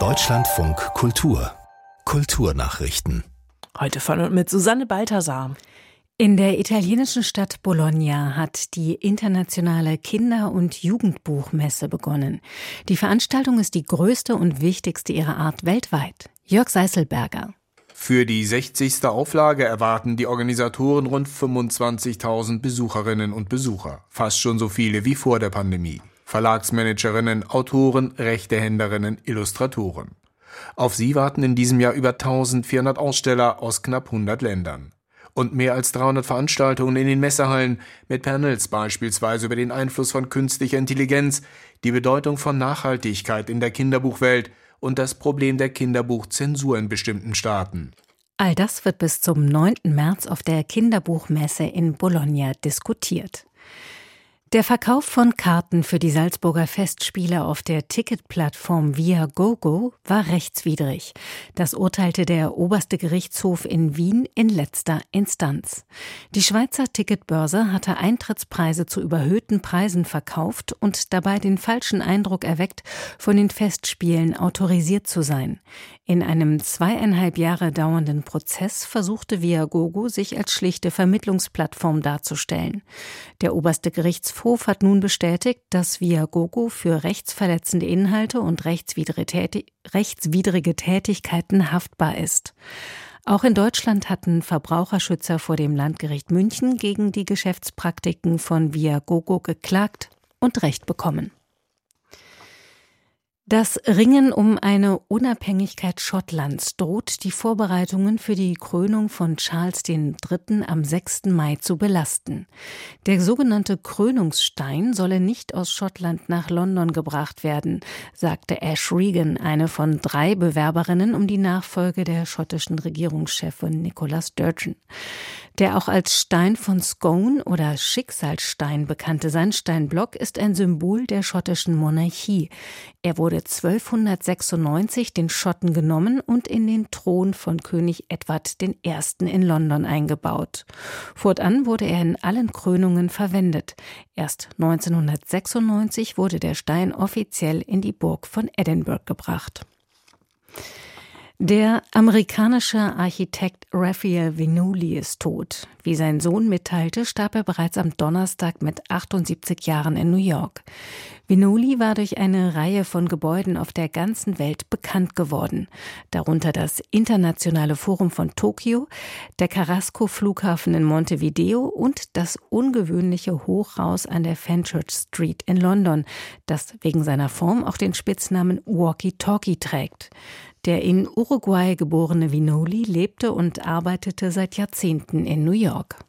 Deutschlandfunk Kultur Kulturnachrichten. Heute von und mit Susanne Balthasar. In der italienischen Stadt Bologna hat die internationale Kinder- und Jugendbuchmesse begonnen. Die Veranstaltung ist die größte und wichtigste ihrer Art weltweit. Jörg Seißelberger. Für die 60. Auflage erwarten die Organisatoren rund 25.000 Besucherinnen und Besucher, fast schon so viele wie vor der Pandemie. Verlagsmanagerinnen, Autoren, Rechtehänderinnen, Illustratoren. Auf sie warten in diesem Jahr über 1400 Aussteller aus knapp 100 Ländern. Und mehr als 300 Veranstaltungen in den Messehallen mit Panels beispielsweise über den Einfluss von künstlicher Intelligenz, die Bedeutung von Nachhaltigkeit in der Kinderbuchwelt und das Problem der Kinderbuchzensur in bestimmten Staaten. All das wird bis zum 9. März auf der Kinderbuchmesse in Bologna diskutiert. Der Verkauf von Karten für die Salzburger Festspiele auf der Ticketplattform Viagogo war rechtswidrig. Das urteilte der oberste Gerichtshof in Wien in letzter Instanz. Die Schweizer Ticketbörse hatte Eintrittspreise zu überhöhten Preisen verkauft und dabei den falschen Eindruck erweckt, von den Festspielen autorisiert zu sein. In einem zweieinhalb Jahre dauernden Prozess versuchte Viagogo sich als schlichte Vermittlungsplattform darzustellen. Der oberste Gerichtshof Gerichtshof hat nun bestätigt, dass Viagogo für rechtsverletzende Inhalte und rechtswidrige Tätigkeiten haftbar ist. Auch in Deutschland hatten Verbraucherschützer vor dem Landgericht München gegen die Geschäftspraktiken von Viagogo geklagt und Recht bekommen. Das Ringen um eine Unabhängigkeit Schottlands droht die Vorbereitungen für die Krönung von Charles III. am 6. Mai zu belasten. Der sogenannte Krönungsstein solle nicht aus Schottland nach London gebracht werden, sagte Ash Regan, eine von drei Bewerberinnen um die Nachfolge der schottischen Regierungschefin Nicola Sturgeon. Der auch als Stein von Scone oder Schicksalsstein bekannte Sandsteinblock ist ein Symbol der schottischen Monarchie. Er wurde 1296 den Schotten genommen und in den Thron von König Edward I. in London eingebaut. Fortan wurde er in allen Krönungen verwendet. Erst 1996 wurde der Stein offiziell in die Burg von Edinburgh gebracht. Der amerikanische Architekt Raphael Vinuli ist tot. Wie sein Sohn mitteilte, starb er bereits am Donnerstag mit 78 Jahren in New York. Vinuli war durch eine Reihe von Gebäuden auf der ganzen Welt bekannt geworden, darunter das Internationale Forum von Tokio, der Carrasco-Flughafen in Montevideo und das ungewöhnliche Hochhaus an der Fenchurch Street in London, das wegen seiner Form auch den Spitznamen Walkie-Talkie trägt. Der in Uruguay geborene Vinoli lebte und arbeitete seit Jahrzehnten in New York.